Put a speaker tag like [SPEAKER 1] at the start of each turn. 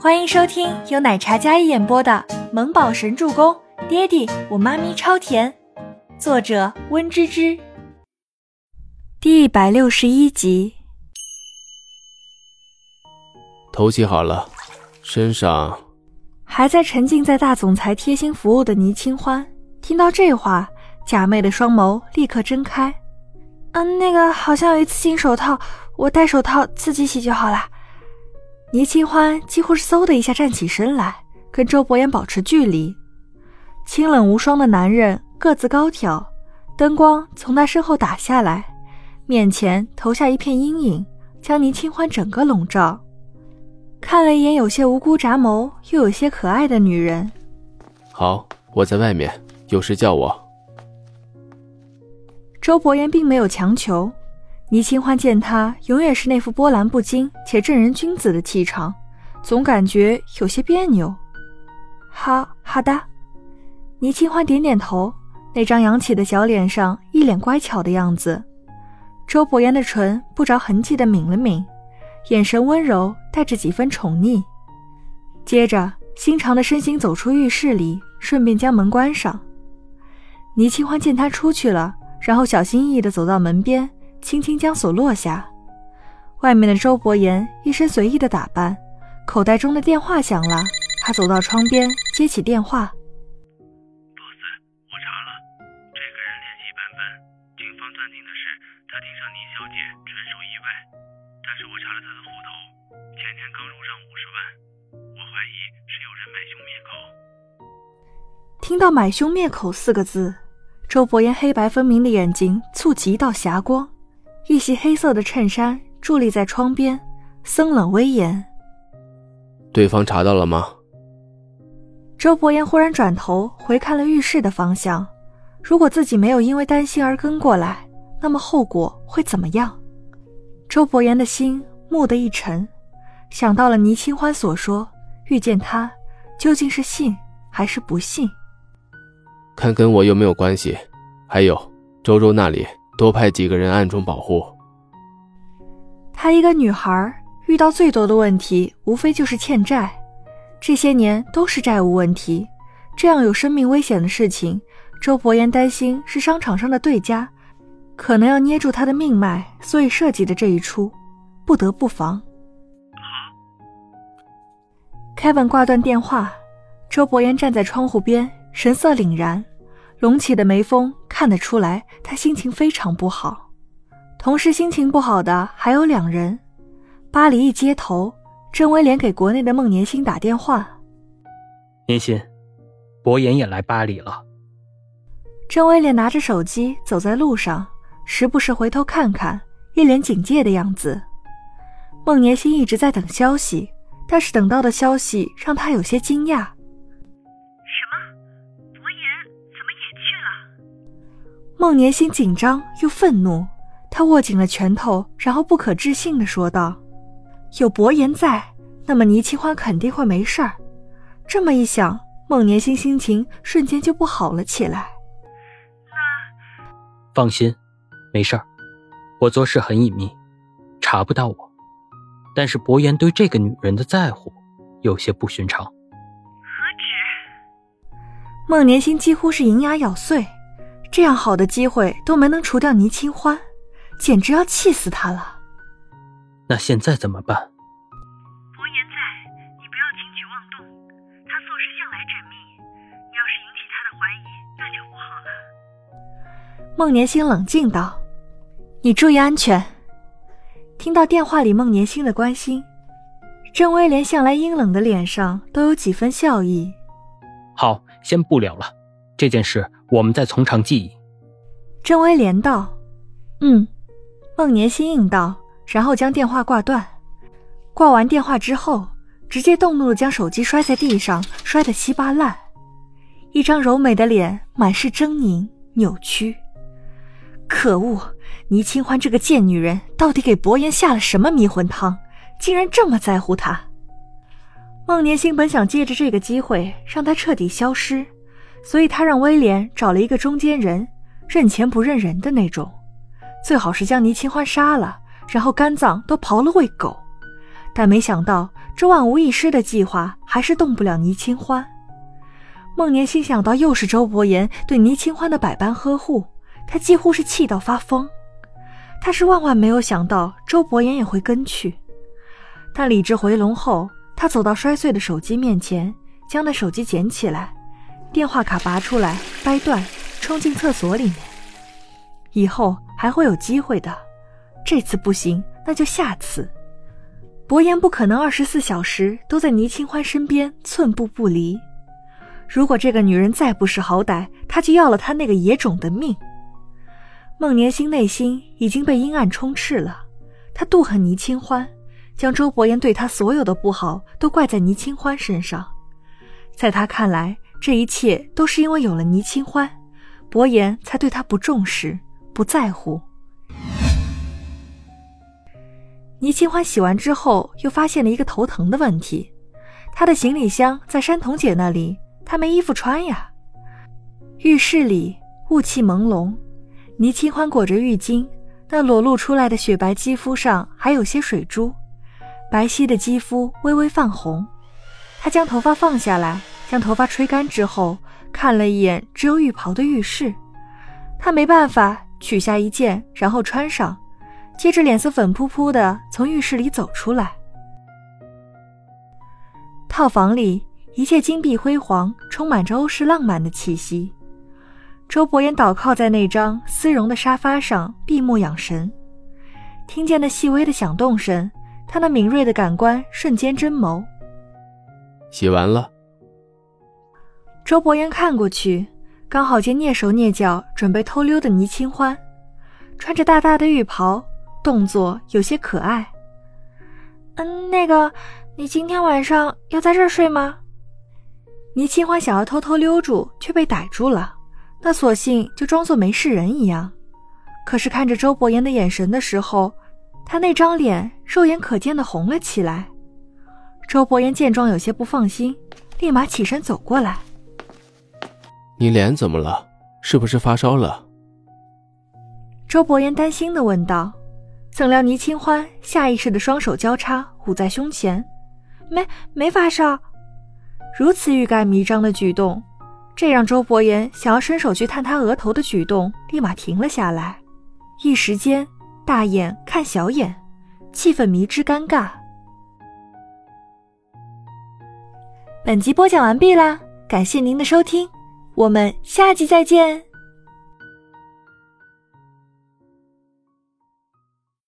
[SPEAKER 1] 欢迎收听由奶茶嘉一演播的《萌宝神助攻》，爹地我妈咪超甜，作者温芝芝。第一百六十一集。
[SPEAKER 2] 头洗好了，身上
[SPEAKER 1] 还在沉浸在大总裁贴心服务的倪清欢，听到这话，假寐的双眸立刻睁开。嗯，那个好像有一次性手套，我戴手套自己洗就好了。倪清欢几乎是嗖的一下站起身来，跟周伯言保持距离。清冷无双的男人个子高挑，灯光从他身后打下来，面前投下一片阴影，将倪清欢整个笼罩。看了一眼有些无辜眨眸又有些可爱的女人，
[SPEAKER 2] 好，我在外面，有事叫我。
[SPEAKER 1] 周伯言并没有强求。倪清欢见他永远是那副波澜不惊且正人君子的气场，总感觉有些别扭。好好的，倪清欢点点头，那张扬起的小脸上一脸乖巧的样子。周伯言的唇不着痕迹的抿了抿，眼神温柔，带着几分宠溺。接着，心长的身形走出浴室里，顺便将门关上。倪清欢见他出去了，然后小心翼翼地走到门边。轻轻将锁落下，外面的周伯言一身随意的打扮，口袋中的电话响了，他走到窗边接起电话。
[SPEAKER 3] boss，我查了，这个人联系本本，警方断定的是他盯上倪小姐纯属意外，但是我查了他的户头，前天刚入账五十万，我怀疑是有人买凶灭口。
[SPEAKER 1] 听到“买凶灭口”四个字，周伯言黑白分明的眼睛蹙起一道霞光。一袭黑色的衬衫伫立在窗边，森冷威严。
[SPEAKER 2] 对方查到了吗？
[SPEAKER 1] 周伯言忽然转头回看了浴室的方向。如果自己没有因为担心而跟过来，那么后果会怎么样？周伯言的心蓦地一沉，想到了倪清欢所说，遇见他究竟是信还是不信？
[SPEAKER 2] 看跟我有没有关系。还有周周那里。多派几个人暗中保护。
[SPEAKER 1] 她一个女孩，遇到最多的问题无非就是欠债，这些年都是债务问题。这样有生命危险的事情，周伯言担心是商场上的对家，可能要捏住他的命脉，所以设计的这一出，不得不防。
[SPEAKER 3] 好。
[SPEAKER 1] Kevin 挂断电话，周伯言站在窗户边，神色凛然。隆起的眉峰看得出来，他心情非常不好。同时心情不好的还有两人。巴黎一接头，郑威廉给国内的孟年星打电话：“
[SPEAKER 4] 年心，伯言也来巴黎了。”
[SPEAKER 1] 郑威廉拿着手机走在路上，时不时回头看看，一脸警戒的样子。孟年星一直在等消息，但是等到的消息让他有些惊讶。孟年心紧张又愤怒，他握紧了拳头，然后不可置信的说道：“有伯言在，那么倪清欢肯定会没事儿。”这么一想，孟年心心情瞬间就不好了起来。
[SPEAKER 4] 那放心，没事儿，我做事很隐秘，查不到我。但是伯言对这个女人的在乎，有些不寻常。何
[SPEAKER 1] 止？孟年心几乎是银牙咬碎。这样好的机会都没能除掉倪清欢，简直要气死他了。
[SPEAKER 4] 那现在怎么办？
[SPEAKER 5] 伯言在，你不要轻举妄动。他做事向来缜密，你要是引起他的怀疑，那就不好了。
[SPEAKER 1] 孟年星冷静道：“你注意安全。”听到电话里孟年星的关心，郑威廉向来阴冷的脸上都有几分笑意。
[SPEAKER 4] 好，先不聊了，这件事。我们再从长计议。
[SPEAKER 1] 郑威廉道：“嗯。”孟年心应道，然后将电话挂断。挂完电话之后，直接动怒的将手机摔在地上，摔得稀巴烂。一张柔美的脸满是狰狞扭曲。可恶！倪清欢这个贱女人，到底给伯言下了什么迷魂汤，竟然这么在乎他？孟年心本想借着这个机会让他彻底消失。所以他让威廉找了一个中间人，认钱不认人的那种，最好是将倪清欢杀了，然后肝脏都刨了喂狗。但没想到这万无一失的计划还是动不了倪清欢。孟年心想到又是周伯言对倪清欢的百般呵护，他几乎是气到发疯。他是万万没有想到周伯言也会跟去。但理智回笼后，他走到摔碎的手机面前，将那手机捡起来，电话卡拔出来，掰断，冲进厕所里面。以后还会有机会的，这次不行，那就下次。伯言不可能二十四小时都在倪清欢身边，寸步不离。如果这个女人再不识好歹，他就要了她那个野种的命。孟年心内心已经被阴暗充斥了，他妒恨倪清欢，将周伯言对他所有的不好都怪在倪清欢身上。在他看来，这一切都是因为有了倪清欢，伯言才对他不重视、不在乎。倪清欢洗完之后，又发现了一个头疼的问题：他的行李箱在山童姐那里。他没衣服穿呀。浴室里雾气朦胧，倪清欢裹着浴巾，那裸露出来的雪白肌肤上还有些水珠，白皙的肌肤微微泛红。她将头发放下来，将头发吹干之后，看了一眼只有浴袍的浴室，他没办法取下一件，然后穿上，接着脸色粉扑扑的从浴室里走出来。套房里。一切金碧辉煌，充满着欧式浪漫的气息。周伯言倒靠在那张丝绒的沙发上，闭目养神。听见那细微的响动声，他那敏锐的感官瞬间睁眸。
[SPEAKER 2] 洗完了。
[SPEAKER 1] 周伯言看过去，刚好见蹑手蹑脚准备偷溜的倪清欢，穿着大大的浴袍，动作有些可爱。嗯，那个，你今天晚上要在这儿睡吗？倪清欢想要偷偷溜住，却被逮住了。那索性就装作没事人一样。可是看着周伯言的眼神的时候，他那张脸肉眼可见的红了起来。周伯言见状有些不放心，立马起身走过来：“
[SPEAKER 2] 你脸怎么了？是不是发烧了？”
[SPEAKER 1] 周伯言担心的问道。怎料倪清欢下意识的双手交叉捂在胸前：“没，没发烧。”如此欲盖弥彰的举动，这让周伯言想要伸手去探他额头的举动立马停了下来。一时间，大眼看小眼，气氛迷之尴尬。本集播讲完毕啦，感谢您的收听，我们下集再见。